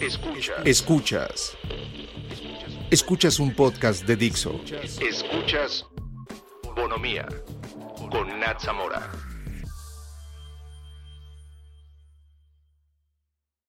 Escuchas. Escuchas. Escuchas un podcast de Dixo. Escuchas Bonomía con Nat Zamora.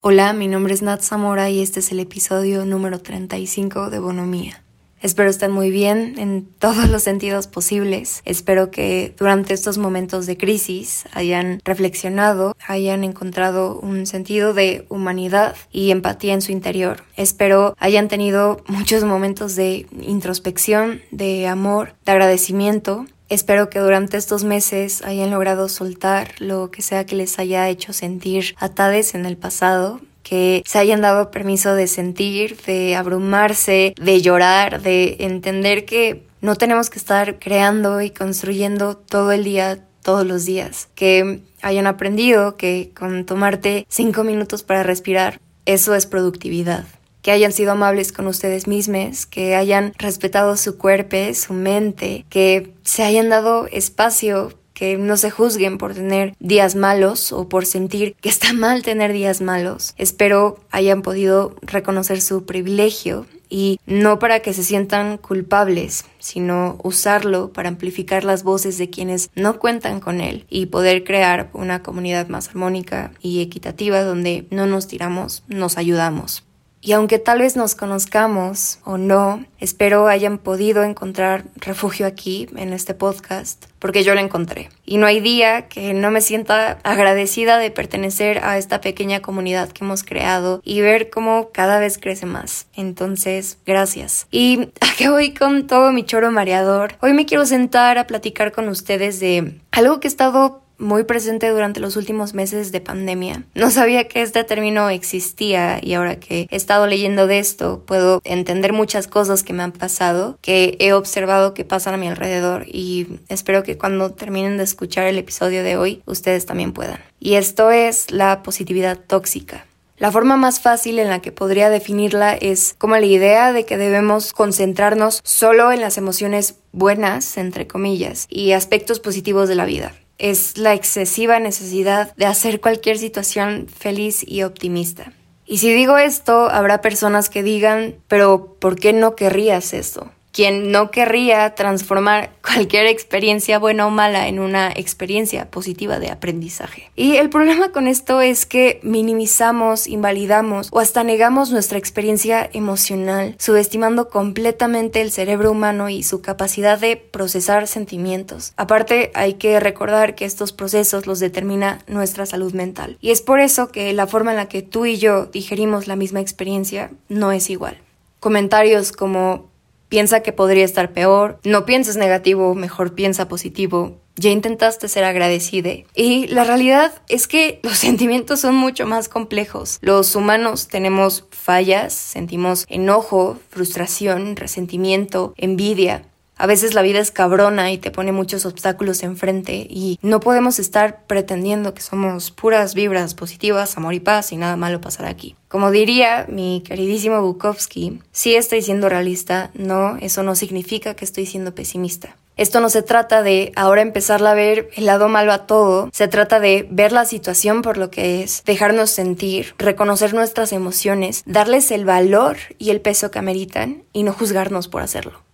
Hola, mi nombre es Nat Zamora y este es el episodio número 35 de Bonomía. Espero estén muy bien en todos los sentidos posibles. Espero que durante estos momentos de crisis hayan reflexionado, hayan encontrado un sentido de humanidad y empatía en su interior. Espero hayan tenido muchos momentos de introspección, de amor, de agradecimiento Espero que durante estos meses hayan logrado soltar lo que sea que les haya hecho sentir atades en el pasado, que se hayan dado permiso de sentir, de abrumarse, de llorar, de entender que no tenemos que estar creando y construyendo todo el día, todos los días, que hayan aprendido que con tomarte cinco minutos para respirar, eso es productividad. Que hayan sido amables con ustedes mismos, que hayan respetado su cuerpo, su mente, que se hayan dado espacio que no se juzguen por tener días malos o por sentir que está mal tener días malos. Espero hayan podido reconocer su privilegio y no para que se sientan culpables, sino usarlo para amplificar las voces de quienes no cuentan con él y poder crear una comunidad más armónica y equitativa donde no nos tiramos, nos ayudamos. Y aunque tal vez nos conozcamos o no, espero hayan podido encontrar refugio aquí, en este podcast, porque yo lo encontré. Y no hay día que no me sienta agradecida de pertenecer a esta pequeña comunidad que hemos creado y ver cómo cada vez crece más. Entonces, gracias. Y aquí voy con todo mi choro mareador. Hoy me quiero sentar a platicar con ustedes de algo que he estado muy presente durante los últimos meses de pandemia. No sabía que este término existía y ahora que he estado leyendo de esto puedo entender muchas cosas que me han pasado, que he observado que pasan a mi alrededor y espero que cuando terminen de escuchar el episodio de hoy ustedes también puedan. Y esto es la positividad tóxica. La forma más fácil en la que podría definirla es como la idea de que debemos concentrarnos solo en las emociones buenas, entre comillas, y aspectos positivos de la vida es la excesiva necesidad de hacer cualquier situación feliz y optimista. Y si digo esto, habrá personas que digan, pero ¿por qué no querrías esto? Quien no querría transformar cualquier experiencia buena o mala en una experiencia positiva de aprendizaje. Y el problema con esto es que minimizamos, invalidamos o hasta negamos nuestra experiencia emocional, subestimando completamente el cerebro humano y su capacidad de procesar sentimientos. Aparte, hay que recordar que estos procesos los determina nuestra salud mental. Y es por eso que la forma en la que tú y yo digerimos la misma experiencia no es igual. Comentarios como Piensa que podría estar peor, no pienses negativo, mejor piensa positivo. Ya intentaste ser agradecida. Y la realidad es que los sentimientos son mucho más complejos. Los humanos tenemos fallas, sentimos enojo, frustración, resentimiento, envidia. A veces la vida es cabrona y te pone muchos obstáculos enfrente y no podemos estar pretendiendo que somos puras vibras positivas, amor y paz y nada malo pasará aquí. Como diría mi queridísimo Bukowski, sí estoy siendo realista, no, eso no significa que estoy siendo pesimista. Esto no se trata de ahora empezar a ver el lado malo a todo, se trata de ver la situación por lo que es, dejarnos sentir, reconocer nuestras emociones, darles el valor y el peso que ameritan y no juzgarnos por hacerlo.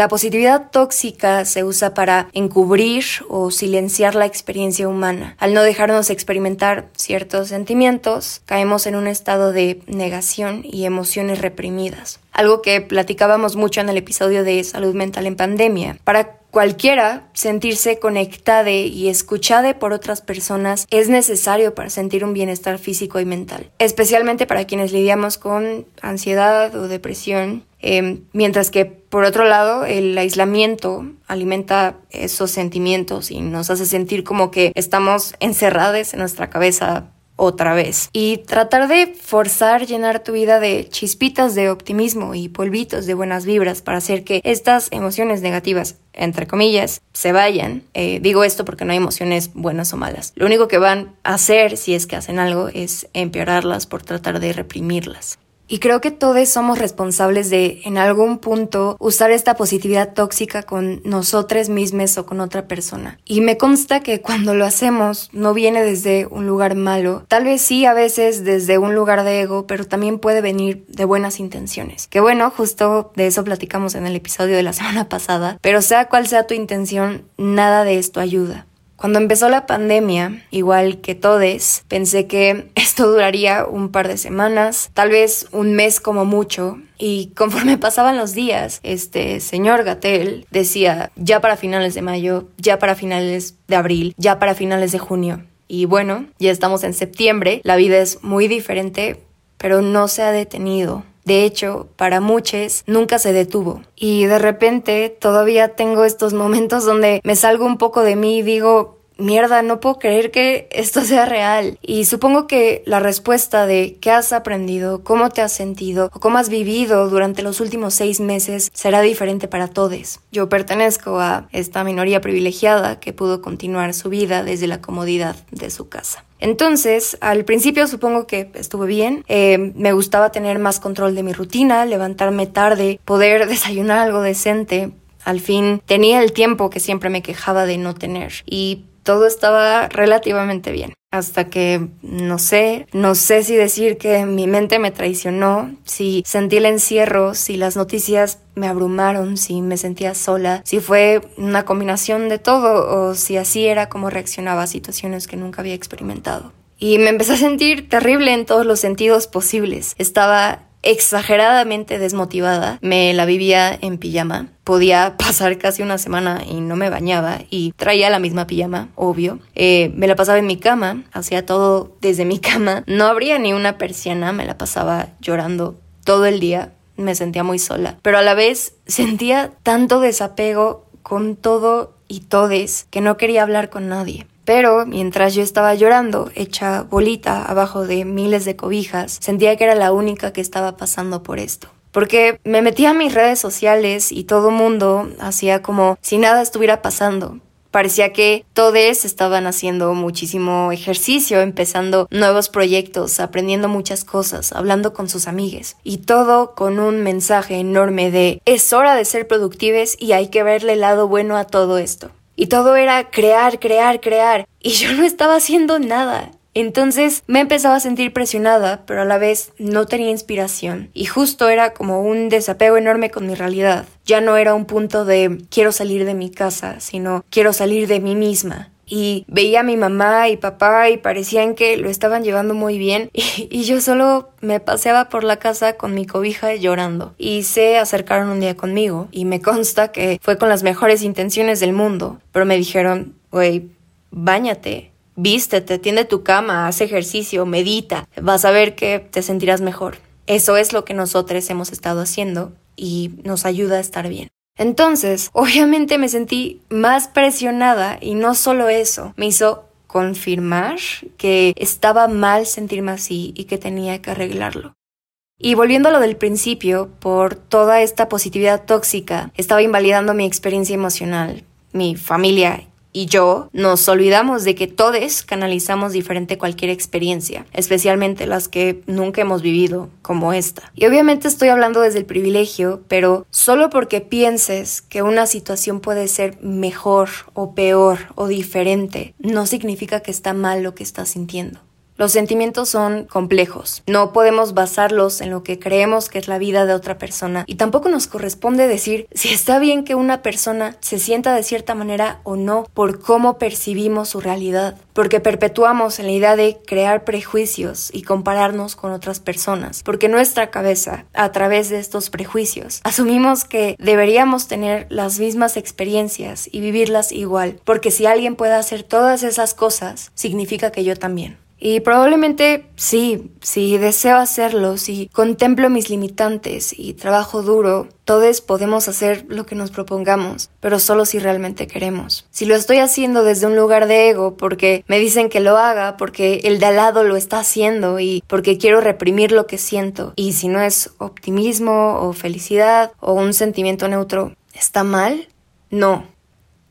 La positividad tóxica se usa para encubrir o silenciar la experiencia humana. Al no dejarnos experimentar ciertos sentimientos, caemos en un estado de negación y emociones reprimidas. Algo que platicábamos mucho en el episodio de salud mental en pandemia. Para cualquiera sentirse conectada y escuchada por otras personas es necesario para sentir un bienestar físico y mental, especialmente para quienes lidiamos con ansiedad o depresión Em, mientras que, por otro lado, el aislamiento alimenta esos sentimientos y nos hace sentir como que estamos encerrados en nuestra cabeza otra vez. Y tratar de forzar llenar tu vida de chispitas de optimismo y polvitos de buenas vibras para hacer que estas emociones negativas, entre comillas, se vayan. Eh, digo esto porque no hay emociones buenas o malas. Lo único que van a hacer, si es que hacen algo, es empeorarlas por tratar de reprimirlas. Y creo que todos somos responsables de, en algún punto, usar esta positividad tóxica con nosotros mismos o con otra persona. Y me consta que cuando lo hacemos no viene desde un lugar malo. Tal vez sí a veces desde un lugar de ego, pero también puede venir de buenas intenciones. Que bueno, justo de eso platicamos en el episodio de la semana pasada. Pero sea cual sea tu intención, nada de esto ayuda. Cuando empezó la pandemia, igual que todes, pensé que esto duraría un par de semanas, tal vez un mes como mucho, y conforme pasaban los días, este señor Gatel decía ya para finales de mayo, ya para finales de abril, ya para finales de junio. Y bueno, ya estamos en septiembre, la vida es muy diferente, pero no se ha detenido. De hecho, para muchos nunca se detuvo. Y de repente todavía tengo estos momentos donde me salgo un poco de mí y digo, mierda, no puedo creer que esto sea real. Y supongo que la respuesta de qué has aprendido, cómo te has sentido o cómo has vivido durante los últimos seis meses será diferente para todos. Yo pertenezco a esta minoría privilegiada que pudo continuar su vida desde la comodidad de su casa. Entonces, al principio supongo que estuve bien, eh, me gustaba tener más control de mi rutina, levantarme tarde, poder desayunar algo decente, al fin tenía el tiempo que siempre me quejaba de no tener y todo estaba relativamente bien. Hasta que, no sé, no sé si decir que mi mente me traicionó, si sentí el encierro, si las noticias me abrumaron, si me sentía sola, si fue una combinación de todo o si así era como reaccionaba a situaciones que nunca había experimentado. Y me empecé a sentir terrible en todos los sentidos posibles. Estaba exageradamente desmotivada, me la vivía en pijama. Podía pasar casi una semana y no me bañaba y traía la misma pijama, obvio. Eh, me la pasaba en mi cama, hacía todo desde mi cama. No abría ni una persiana, me la pasaba llorando todo el día. Me sentía muy sola, pero a la vez sentía tanto desapego con todo y todes que no quería hablar con nadie. Pero mientras yo estaba llorando, hecha bolita abajo de miles de cobijas, sentía que era la única que estaba pasando por esto. Porque me metía a mis redes sociales y todo mundo hacía como si nada estuviera pasando. Parecía que todos estaban haciendo muchísimo ejercicio, empezando nuevos proyectos, aprendiendo muchas cosas, hablando con sus amigues. Y todo con un mensaje enorme de es hora de ser productives y hay que verle el lado bueno a todo esto. Y todo era crear, crear, crear. Y yo no estaba haciendo nada. Entonces me empezaba a sentir presionada, pero a la vez no tenía inspiración. Y justo era como un desapego enorme con mi realidad. Ya no era un punto de quiero salir de mi casa, sino quiero salir de mí misma y veía a mi mamá y papá y parecían que lo estaban llevando muy bien y, yo solo me paseaba por la casa con mi cobija llorando y se acercaron un día conmigo y me consta que fue con las mejores intenciones del mundo, pero me dijeron, güey, báñate, vístete, tiende tu cama, haz ejercicio, medita, vas a ver que te sentirás mejor. Eso es lo que nosotros hemos estado haciendo y nos ayuda a estar bien. Entonces, obviamente me sentí más presionada y no solo eso, me hizo confirmar que estaba mal sentirme así y que tenía que arreglarlo. Y volviendo a lo del principio, por toda esta positividad tóxica, estaba invalidando mi experiencia emocional, mi familia y yo nos olvidamos de que todos canalizamos diferente cualquier experiencia, especialmente las que nunca hemos vivido, como esta. Y obviamente estoy hablando desde el privilegio, pero solo porque pienses que una situación puede ser mejor o peor o diferente, no significa que está mal lo que estás sintiendo. Los sentimientos son complejos. No podemos basarlos en lo que creemos que es la vida de otra persona y tampoco nos corresponde decir si está bien que una persona se sienta de cierta manera o no por cómo percibimos su realidad, porque perpetuamos en la idea de crear prejuicios y compararnos con otras personas, porque nuestra cabeza, a través de estos prejuicios, asumimos que deberíamos tener las mismas experiencias y vivirlas igual, porque si alguien puede hacer todas esas cosas, significa que yo también. Y probablemente sí, si deseo hacerlo, si contemplo mis limitantes y trabajo duro, todos podemos hacer lo que nos propongamos, pero solo si realmente queremos. Si lo estoy haciendo desde un lugar de ego porque me dicen que lo haga, porque el de al lado lo está haciendo y porque quiero reprimir lo que siento, y si no es optimismo o felicidad o un sentimiento neutro, ¿está mal? No,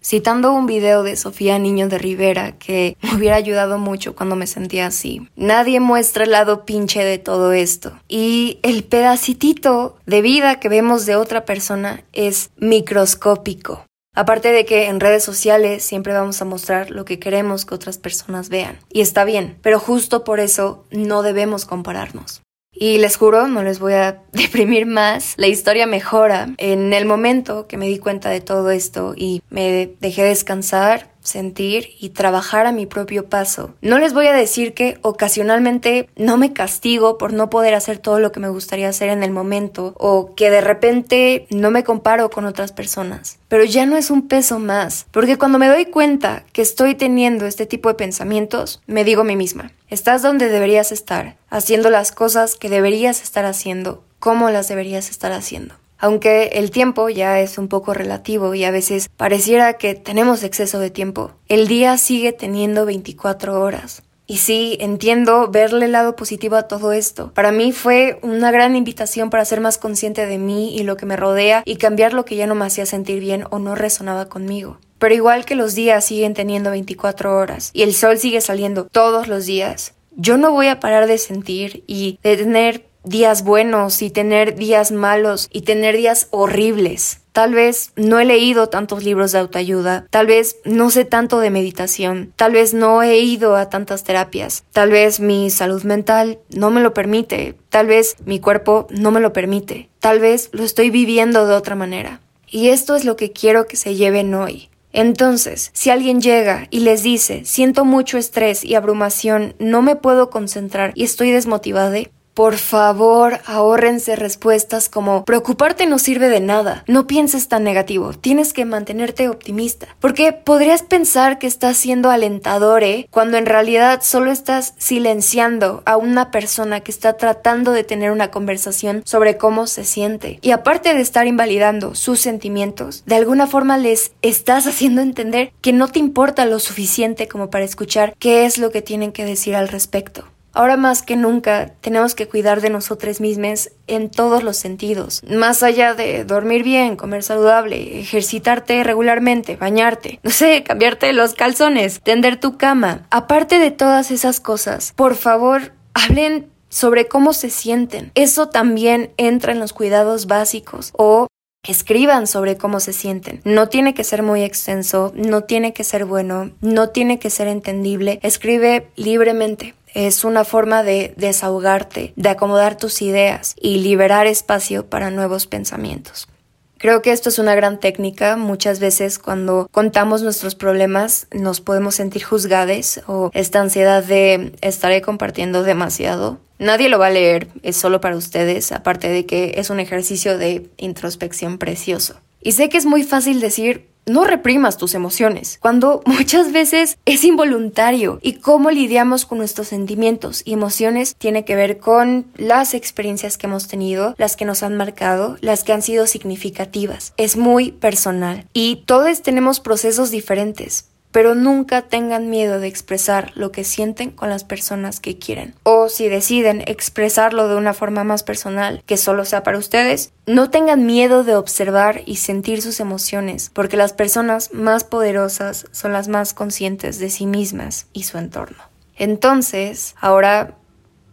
citando un video de Sofía Niño de Rivera que me hubiera ayudado mucho cuando me sentía así. Nadie muestra el lado pinche de todo esto. Y el pedacitito de vida que vemos de otra persona es microscópico. Aparte de que en redes sociales siempre vamos a mostrar lo que queremos que otras personas vean. Y está bien, pero justo por eso no debemos compararnos. Y les juro, no les voy a deprimir más, la historia mejora. En el momento que me di cuenta de todo esto y me dejé descansar, sentir y trabajar a mi propio paso. No les voy a decir que ocasionalmente no me castigo por no poder hacer todo lo que me gustaría hacer en el momento o que de repente no me comparo con otras personas. Pero ya no es un peso más, porque cuando me doy cuenta que estoy teniendo este tipo de pensamientos, me digo a mí misma, estás donde deberías estar, haciendo las cosas que deberías estar haciendo, como las deberías estar haciendo. Aunque el tiempo ya es un poco relativo y a veces pareciera que tenemos exceso de tiempo, el día sigue teniendo 24 horas. Y sí, entiendo verle el lado positivo a todo esto. Para mí fue una gran invitación para ser más consciente de mí y lo que me rodea y cambiar lo que ya no me hacía sentir bien o no resonaba conmigo. Pero igual que los días siguen teniendo 24 horas y el sol sigue saliendo todos los días, yo no voy a parar de sentir y de tener días buenos y tener días malos y tener días horribles. Tal vez no he leído tantos libros de autoayuda, tal vez no sé tanto de meditación, tal vez no he ido a tantas terapias, tal vez mi salud mental no me lo permite, tal vez mi cuerpo no me lo permite, tal vez lo estoy viviendo de otra manera. Y esto es lo que quiero que se lleven hoy. Entonces, si alguien llega y les dice, siento mucho estrés y abrumación, no me puedo concentrar y estoy desmotivada, por favor, ahórrense respuestas como preocuparte no sirve de nada. No pienses tan negativo. Tienes que mantenerte optimista. Porque podrías pensar que estás siendo alentador, ¿eh? Cuando en realidad solo estás silenciando a una persona que está tratando de tener una conversación sobre cómo se siente. Y aparte de estar invalidando sus sentimientos, de alguna forma les estás haciendo entender que no te importa lo suficiente como para escuchar qué es lo que tienen que decir al respecto. Ahora más que nunca tenemos que cuidar de nosotros mismos en todos los sentidos. Más allá de dormir bien, comer saludable, ejercitarte regularmente, bañarte, no sé, cambiarte los calzones, tender tu cama. Aparte de todas esas cosas, por favor, hablen sobre cómo se sienten. Eso también entra en los cuidados básicos o Escriban sobre cómo se sienten. No tiene que ser muy extenso, no tiene que ser bueno, no tiene que ser entendible. Escribe libremente. Es una forma de desahogarte, de acomodar tus ideas y liberar espacio para nuevos pensamientos. Creo que esto es una gran técnica. Muchas veces cuando contamos nuestros problemas nos podemos sentir juzgados o esta ansiedad de estaré compartiendo demasiado. Nadie lo va a leer, es solo para ustedes, aparte de que es un ejercicio de introspección precioso. Y sé que es muy fácil decir, no reprimas tus emociones, cuando muchas veces es involuntario y cómo lidiamos con nuestros sentimientos y emociones tiene que ver con las experiencias que hemos tenido, las que nos han marcado, las que han sido significativas. Es muy personal y todos tenemos procesos diferentes pero nunca tengan miedo de expresar lo que sienten con las personas que quieren. O si deciden expresarlo de una forma más personal, que solo sea para ustedes, no tengan miedo de observar y sentir sus emociones, porque las personas más poderosas son las más conscientes de sí mismas y su entorno. Entonces, ahora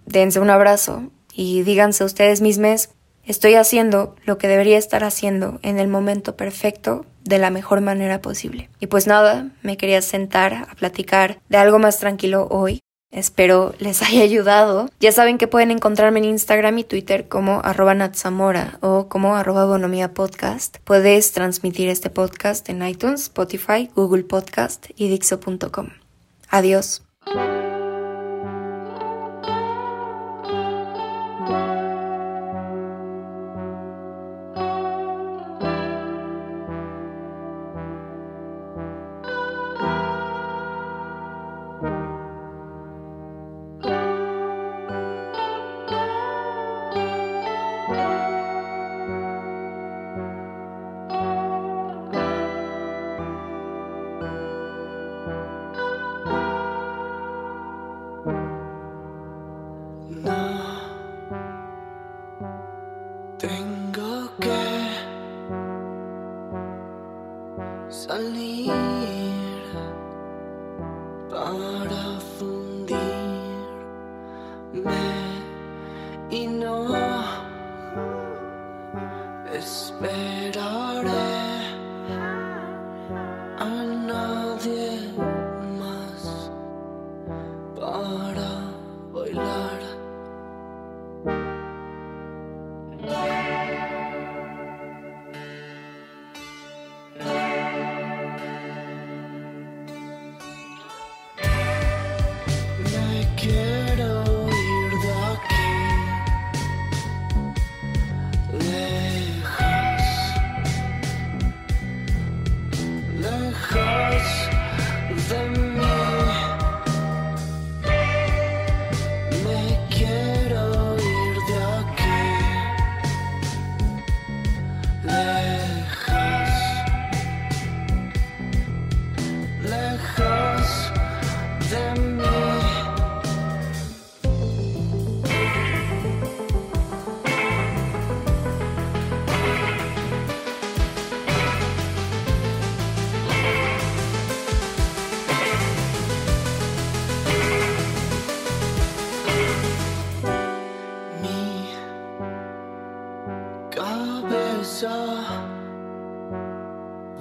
dense un abrazo y díganse ustedes mismos, estoy haciendo lo que debería estar haciendo en el momento perfecto de la mejor manera posible. Y pues nada, me quería sentar a platicar de algo más tranquilo hoy. Espero les haya ayudado. Ya saben que pueden encontrarme en Instagram y Twitter como arroba natzamora o como arroba bonomía podcast. Puedes transmitir este podcast en iTunes, Spotify, Google Podcast y Dixo.com. Adiós.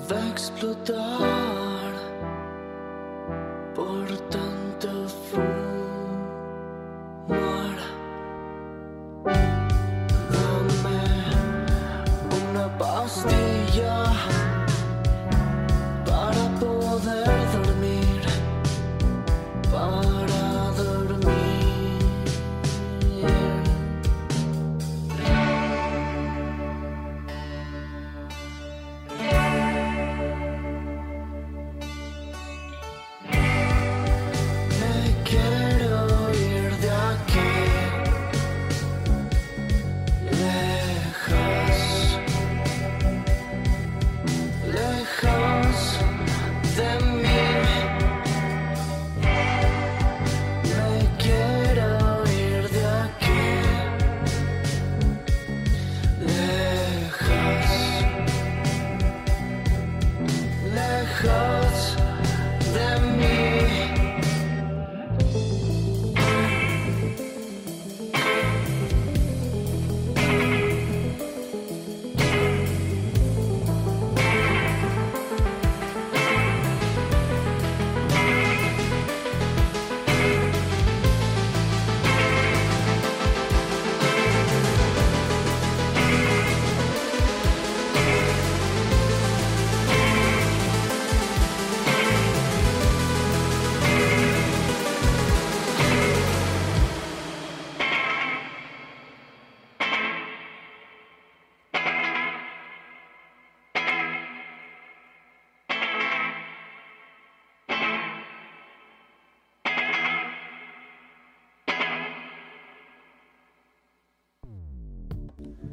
växtblad